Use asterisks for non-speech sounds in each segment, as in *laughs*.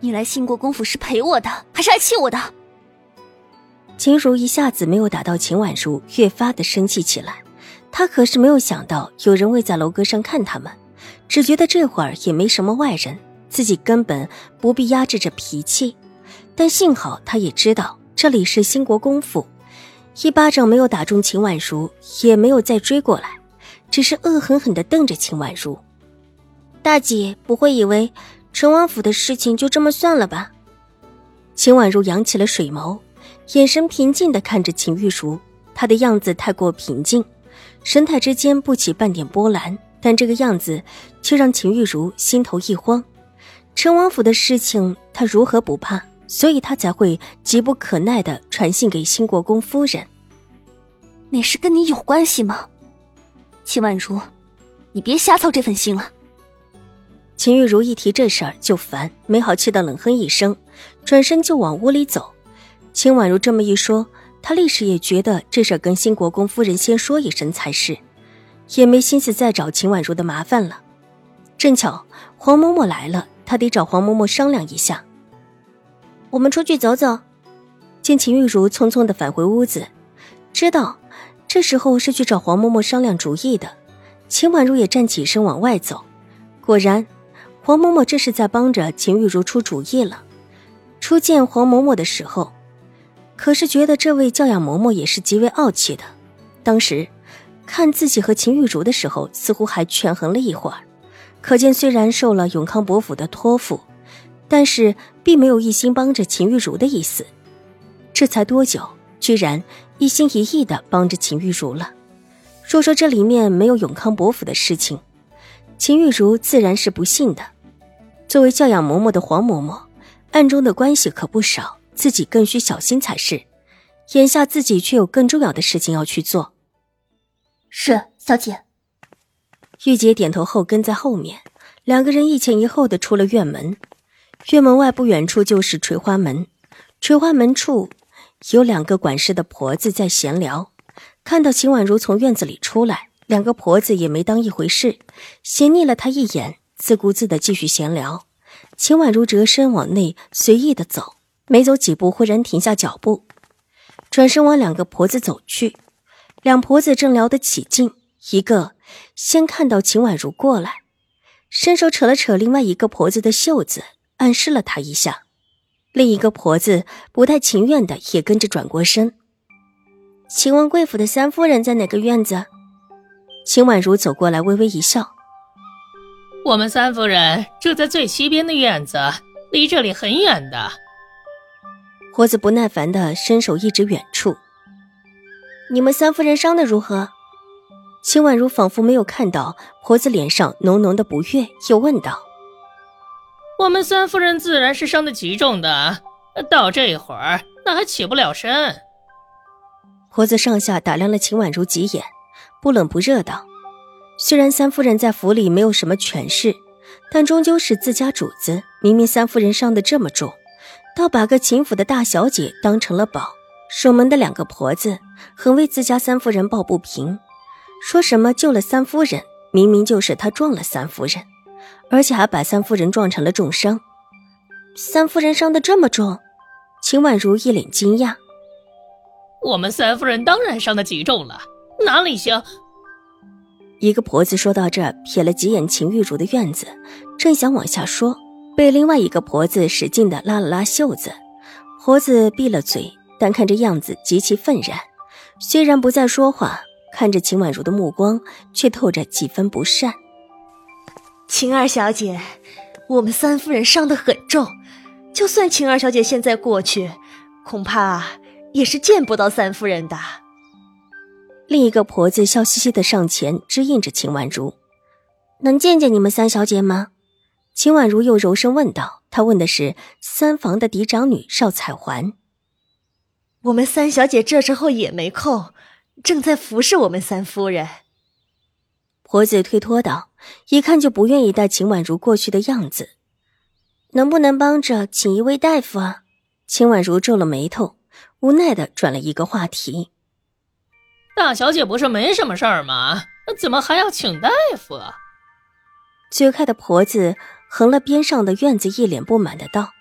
你来兴国公府是陪我的，还是来气我的？秦如一下子没有打到秦婉如，越发的生气起来。她可是没有想到有人会在楼阁上看他们，只觉得这会儿也没什么外人，自己根本不必压制着脾气。但幸好他也知道这里是兴国公府，一巴掌没有打中秦婉如，也没有再追过来，只是恶狠狠地瞪着秦婉如。大姐不会以为。陈王府的事情就这么算了吧。秦婉如扬起了水眸，眼神平静的看着秦玉茹。她的样子太过平静，神态之间不起半点波澜，但这个样子却让秦玉茹心头一慌。陈王府的事情，她如何不怕？所以她才会急不可耐的传信给新国公夫人。那是跟你有关系吗？秦婉如，你别瞎操这份心了。秦玉茹一提这事儿就烦，没好气的冷哼一声，转身就往屋里走。秦婉如这么一说，她立时也觉得这事儿跟新国公夫人先说一声才是，也没心思再找秦婉如的麻烦了。正巧黄嬷嬷来了，她得找黄嬷嬷商量一下。我们出去走走。见秦玉茹匆匆的返回屋子，知道这时候是去找黄嬷嬷商量主意的。秦婉如也站起身往外走，果然。黄嬷嬷这是在帮着秦玉茹出主意了。初见黄嬷嬷的时候，可是觉得这位教养嬷嬷也是极为傲气的。当时看自己和秦玉茹的时候，似乎还权衡了一会儿。可见虽然受了永康伯府的托付，但是并没有一心帮着秦玉茹的意思。这才多久，居然一心一意的帮着秦玉茹了？若说这里面没有永康伯府的事情，秦玉茹自然是不信的。作为教养嬷嬷的黄嬷嬷，暗中的关系可不少，自己更需小心才是。眼下自己却有更重要的事情要去做。是小姐。玉洁点头后跟在后面，两个人一前一后的出了院门。院门外不远处就是垂花门，垂花门处有两个管事的婆子在闲聊。看到秦婉如从院子里出来，两个婆子也没当一回事，斜睨了她一眼。自顾自的继续闲聊，秦婉如折身往内随意的走，没走几步，忽然停下脚步，转身往两个婆子走去。两婆子正聊得起劲，一个先看到秦婉如过来，伸手扯了扯另外一个婆子的袖子，暗示了她一下。另一个婆子不太情愿的也跟着转过身。请问贵府的三夫人在哪个院子？秦婉如走过来，微微一笑。我们三夫人住在最西边的院子，离这里很远的。婆子不耐烦的伸手一指远处。你们三夫人伤的如何？秦婉如仿佛没有看到婆子脸上浓浓的不悦，又问道：“我们三夫人自然是伤的极重的，到这会儿那还起不了身。”婆子上下打量了秦婉如几眼，不冷不热道。虽然三夫人在府里没有什么权势，但终究是自家主子。明明三夫人伤得这么重，倒把个秦府的大小姐当成了宝。守门的两个婆子很为自家三夫人抱不平，说什么救了三夫人，明明就是他撞了三夫人，而且还把三夫人撞成了重伤。三夫人伤得这么重，秦婉如一脸惊讶。我们三夫人当然伤得极重了，哪里像……一个婆子说到这，瞥了几眼秦玉茹的院子，正想往下说，被另外一个婆子使劲的拉了拉袖子。婆子闭了嘴，但看这样子极其愤然，虽然不再说话，看着秦婉如的目光却透着几分不善。秦二小姐，我们三夫人伤得很重，就算秦二小姐现在过去，恐怕也是见不到三夫人的。另一个婆子笑嘻嘻的上前支应着秦婉如：“能见见你们三小姐吗？”秦婉如又柔声问道。她问的是三房的嫡长女邵彩环。我们三小姐这时候也没空，正在服侍我们三夫人。婆子推脱道，一看就不愿意带秦婉如过去的样子。能不能帮着请一位大夫啊？秦婉如皱了眉头，无奈的转了一个话题。大小姐不是没什么事儿吗？怎么还要请大夫啊？嘴开的婆子横了边上的院子，一脸不满的道：“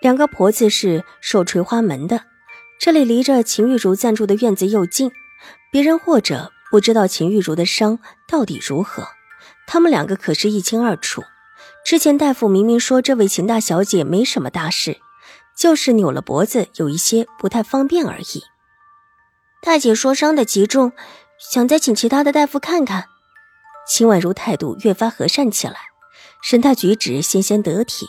两个婆子是守垂花门的，这里离着秦玉茹暂住的院子又近，别人或者不知道秦玉茹的伤到底如何，他们两个可是一清二楚。之前大夫明明说这位秦大小姐没什么大事，就是扭了脖子，有一些不太方便而已。大姐说伤的极重，想再请其他的大夫看看。”秦婉如态度越发和善起来，神态举止纤纤得体。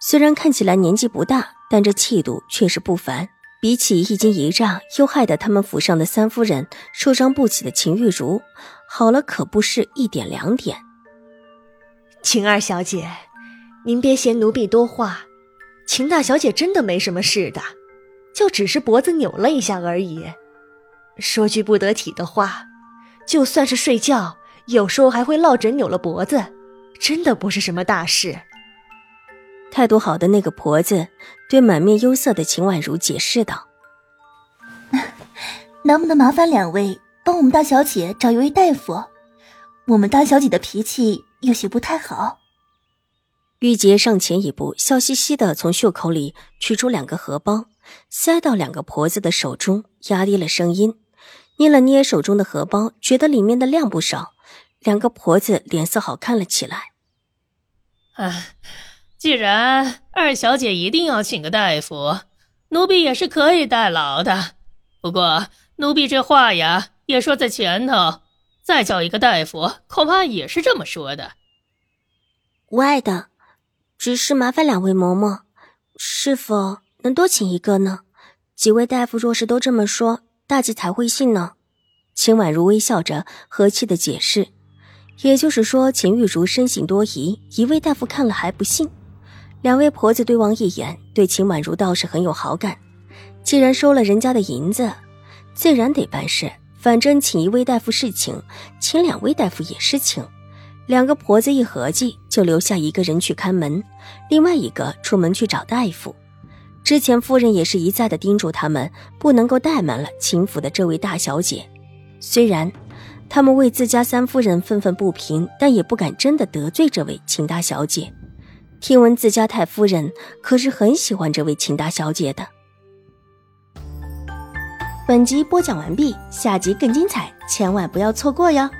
虽然看起来年纪不大，但这气度却是不凡。比起一惊一乍又害得他们府上的三夫人受伤不起的秦玉茹，好了可不是一点两点。秦二小姐，您别嫌奴婢多话，秦大小姐真的没什么事的，就只是脖子扭了一下而已。说句不得体的话，就算是睡觉。有时候还会落枕扭了脖子，真的不是什么大事。态度好的那个婆子对满面忧色的秦婉如解释道：“ *laughs* 能不能麻烦两位帮我们大小姐找一位大夫？我们大小姐的脾气有些不太好。”玉洁上前一步，笑嘻嘻的从袖口里取出两个荷包，塞到两个婆子的手中，压低了声音，捏了捏手中的荷包，觉得里面的量不少。两个婆子脸色好看了起来。啊，既然二小姐一定要请个大夫，奴婢也是可以代劳的。不过奴婢这话呀，也说在前头，再叫一个大夫，恐怕也是这么说的。无碍的，只是麻烦两位嬷嬷，是否能多请一个呢？几位大夫若是都这么说，大姐才会信呢。秦婉如微笑着，和气的解释。也就是说，秦玉茹身形多疑，一位大夫看了还不信。两位婆子对望一眼，对秦婉如倒是很有好感。既然收了人家的银子，自然得办事。反正请一位大夫是请，请两位大夫也是请。两个婆子一合计，就留下一个人去看门，另外一个出门去找大夫。之前夫人也是一再的叮嘱他们，不能够怠慢了秦府的这位大小姐。虽然。他们为自家三夫人愤愤不平，但也不敢真的得罪这位秦大小姐。听闻自家太夫人可是很喜欢这位秦大小姐的。本集播讲完毕，下集更精彩，千万不要错过哟。